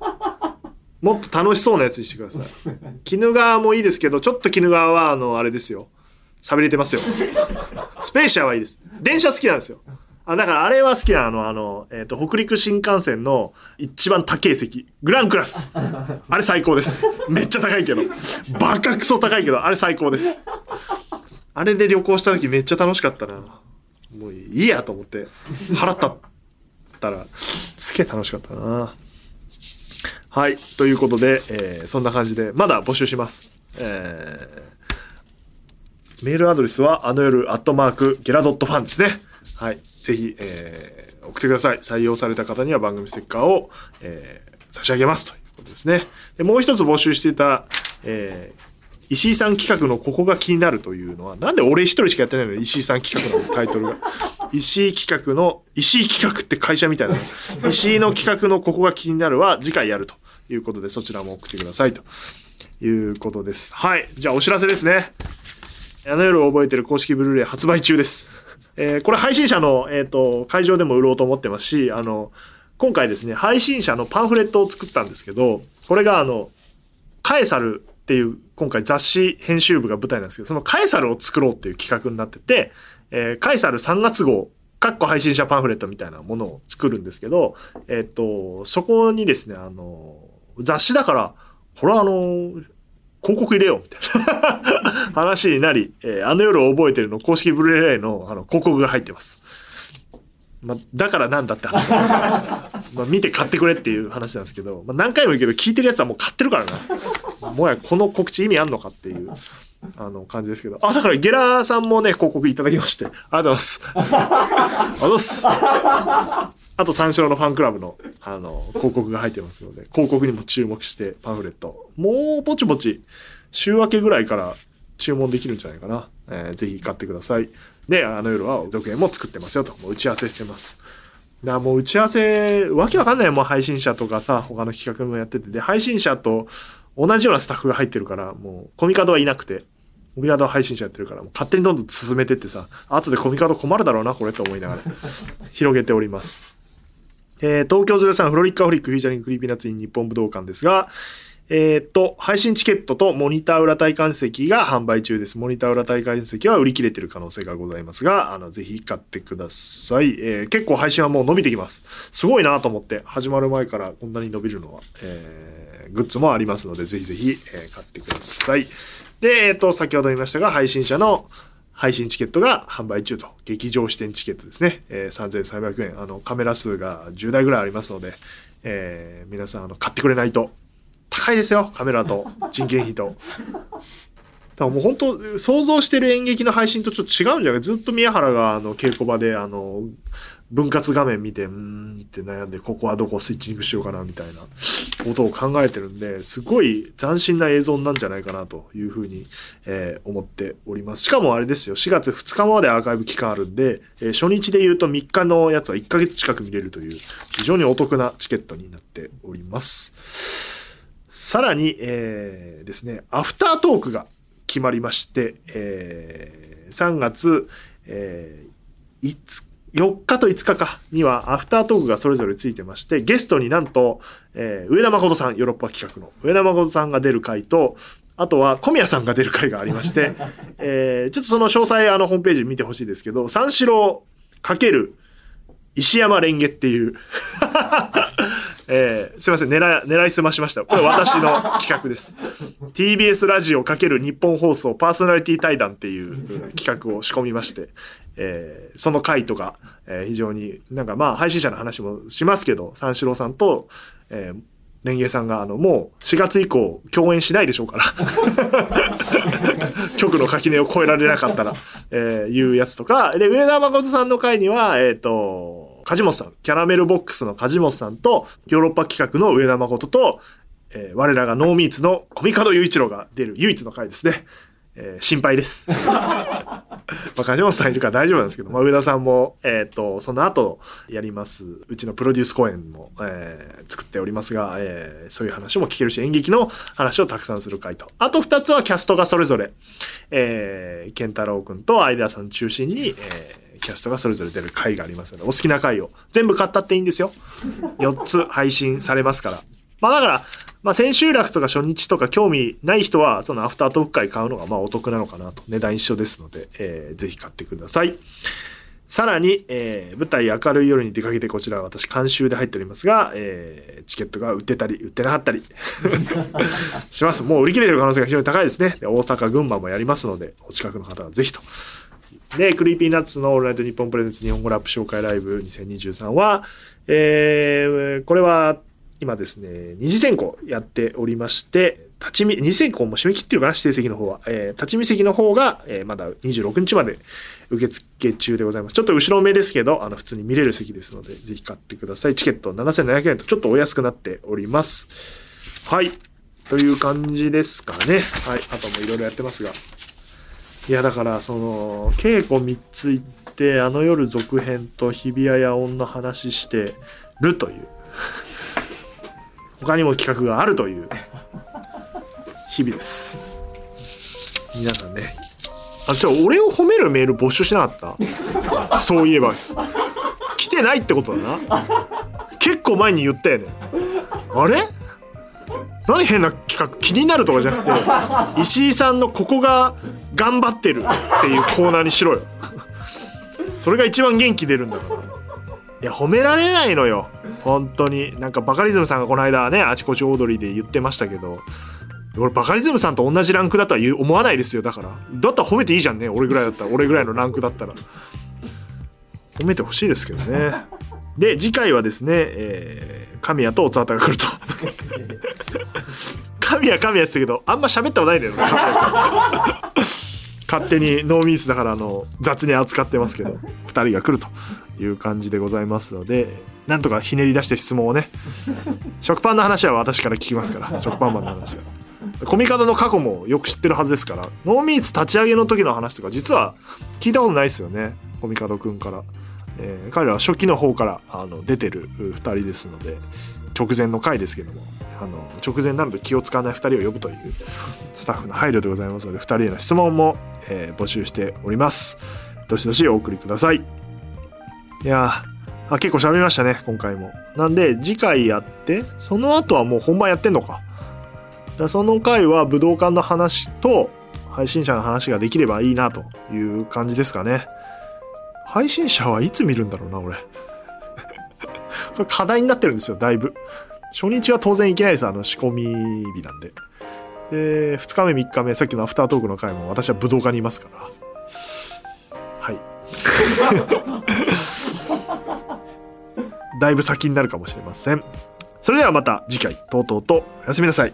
もっと楽しそうなやつにしてください。鬼怒川もいいですけど、ちょっと鬼怒川は、あの、あれですよ。喋れてますよ。スペーシアはいいです。電車好きなんですよ。あ、だからあれは好きなあの、あの、えっ、と、北陸新幹線の一番高い席。グランクラス。あれ最高です。めっちゃ高いけど。バカクソ高いけど、あれ最高です。あれで旅行した時めっちゃ楽しかったな。もういいやと思って。払ったったら、すげえ楽しかったな。はい。ということで、えーそんな感じで、まだ募集します。えーメールアドレスは、あの夜、アットマーク、ゲラドットファンですね。はい。ぜひ、えー送ってください。採用された方には番組ステッカーを、えー差し上げますということですね。でもう一つ募集していた、えー石井さん企画のここが気になるというのは、なんで俺一人しかやってないのに石井さん企画のタイトルが。石井企画の、石井企画って会社みたいな。石井の企画のここが気になるは次回やるということで、そちらも送ってくださいということです。はい。じゃあお知らせですね。あの夜を覚えてる公式ブルーレイ発売中です。えーこれ配信者の、えっ、と、会場でも売ろうと思ってますし、あの、今回ですね、配信者のパンフレットを作ったんですけど、これがあの、カエサルっていう、今回雑誌編集部が舞台なんですけど、そのカエサルを作ろうっていう企画になってて、えーカエサル3月号、かっこ配信者パンフレットみたいなものを作るんですけど、えっ、と、そこにですね、あの、雑誌だから、これはあの、広告入れようみたいな話になり、えーあの夜を覚えてるの公式ブルーレイのあの広告が入ってます。まあ、だからなんだって話なんですけど、まあ、見て買ってくれっていう話なんですけど、まあ、何回も言うけど聞いてるやつはもう買ってるからな。もはやこの告知意味あんのかっていう、あの感じですけど。あ、だからゲラーさんもね、広告いただきまして、ありがとうございます。ありがとうございます。あと三四郎のファンクラブの、あの、広告が入ってますので、広告にも注目してパンフレット。もうぼちぼち、週明けぐらいから注文できるんじゃないかな。えーぜひ買ってください。で、あの夜は続編も作ってますよと、もう打ち合わせしてます。だもう打ち合わせ、わけわかんないもう配信者とかさ、他の企画もやってて。で、配信者と同じようなスタッフが入ってるから、もうコミカドはいなくて、コミカドは配信者やってるから、もう勝手にどんどん進めてってさ、後でコミカド困るだろうな、これと思いながら、広げております。えー東京03 FROLIC A HOLIC featuring Creepy Nuts in 日本武道館ですが、えーっと、配信チケットとモニター裏体感席が販売中です。モニター裏体感席は売り切れてる可能性がございますが、あの、ぜひ買ってください。えー結構配信はもう伸びてきます。すごいなと思って、始まる前からこんなに伸びるのは、えーグッズもありますので、ぜひぜひ、えー買ってください。で、えーと、先ほど言いましたが、配信者の配信チケットが販売中と。劇場視点チケットですね。えー3300円。あの、カメラ数が10台ぐらいありますので、えー皆さん、あの、買ってくれないと。高いですよ。カメラと人件費と。だからもう本当、想像してる演劇の配信とちょっと違うんじゃない？ずっと宮原が、あの、稽古場で、あの、分割画面見て、うーんって悩んで、ここはどこスイッチングしようかな、みたいなことを考えてるんで、すごい斬新な映像なんじゃないかな、というふうに、えー思っております。しかもあれですよ、4月2日までアーカイブ期間あるんで、えー初日で言うと3日のやつは1ヶ月近く見れるという、非常にお得なチケットになっております。さらに、えーですね、アフタートークが決まりまして、えー3月、えー、5 4日と5日かにはアフタートークがそれぞれついてまして、ゲストになんと、えー上田誠さん、ヨーロッパ企画の上田誠さんが出る回と、あとは小宮さんが出る回がありまして、えーちょっとその詳細あのホームページ見てほしいですけど、三四郎かける石山レンゲっていう、えーすいません、狙い、狙いすましました。これ私の企画です。TBS ラジオ×日本放送パーソナリティ対談っていう企画を仕込みまして、えーその回とか、えー非常になんかまあ配信者の話もしますけど、三四郎さんと、えーレンゲさんがあのもう4月以降共演しないでしょうから。局の垣根を越えられなかったら、えーいうやつとか、で、上田誠さんの回には、えっ、と、梶本さん、キャラメルボックスの梶本さんと、ヨーロッパ企画の上田誠と、えー我らがノーミーツのコミカド雄一郎が出る唯一の回ですね。えー心配です。まあ、梶本さんいるから大丈夫なんですけど、まあ、上田さんも、えっ、と、その後やります、うちのプロデュース公演も、えー作っておりますが、えーそういう話も聞けるし、演劇の話をたくさんする回と。あと二つはキャストがそれぞれ、えー、健太郎くんと相田さん中心に、えーキャストがそれぞれ出る回がありますので、お好きな回を全部買ったっていいんですよ。4つ配信されますから。まあだから、まあ千秋楽とか初日とか興味ない人は、そのアフタートーク会買うのがまあお得なのかなと。値段一緒ですので、えーぜひ買ってください。さらに、えー舞台明るい夜に出かけてこちらは私監修で入っておりますが、えーチケットが売ってたり、売ってなかったり します。もう売り切れてる可能性が非常に高いですね。で大阪、群馬もやりますので、お近くの方はぜひと。で、 Creepy Nuts のオールナイトニッポン presents 日本語ラップ紹介ライブ2023は、えー、これは今ですね、二次選考やっておりまして、立ち見、二次選考も締め切ってるかな、指定席の方は。えー、立ち見席の方が、えーまだ26日まで受付中でございます。ちょっと後ろ目ですけど、あの、普通に見れる席ですので、ぜひ買ってください。チケット7700円とちょっとお安くなっております。はい。という感じですかね。はい。あともいろいろやってますが。いや、だから、その、稽古3つ行って、あの夜続編と日比谷野音の話してるという。他にも企画があるという日々です。皆さんね。あ、ちょ、俺を褒めるメール募集しなかった？そういえば。来てないってことだな。結構前に言ったよね。あれ？何変な企画気になるとかじゃなくて 石井さんのここが頑張ってるっていうコーナーにしろよ。それが一番元気出るんだ。からいや褒められないのよ。本当に。なんかバカリズムさんがこの間ねあちこちオードリーで言ってましたけど。俺バカリズムさんと同じランクだとは思わないですよ。だから。だったら褒めていいじゃんね。俺ぐらいだったら。俺ぐらいのランクだったら。褒めてほしいですけどね。で次回はですね、えー神谷とおつわたが来ると神谷神谷ってたけどあんま喋ったことないんだよ。ね 勝手にノーミースだからあの雑に扱ってますけど2人が来るという感じでございますのでなんとかひねり出して質問をね。食パンの話は私から聞きますから食パンマンの話は。コミカドの過去もよく知ってるはずですからノーミーツ立ち上げの時の話とか実は聞いたことないですよね。コミカドくんから、えー彼らは初期の方からあの出てる2人ですので。直前の回ですけどもあの直前になると気を使わない2人を呼ぶというスタッフの配慮でございますので2人への質問も、えー募集しております。どしどしお送りください。いやあ結構喋りましたね今回も。なんで次回やってその後はもう本番やってんのか。だその回は武道館の話と配信者の話ができればいいなという感じですかね。配信者はいつ見るんだろうな俺。これ課題になってるんですよだいぶ。初日は当然いけないですあの仕込み日なんで。で2日目3日目さっきのアフタートークの回も私は武道館にいますから。はい。だいぶ先になるかもしれません。それではまた次回とうとうとおやすみなさい。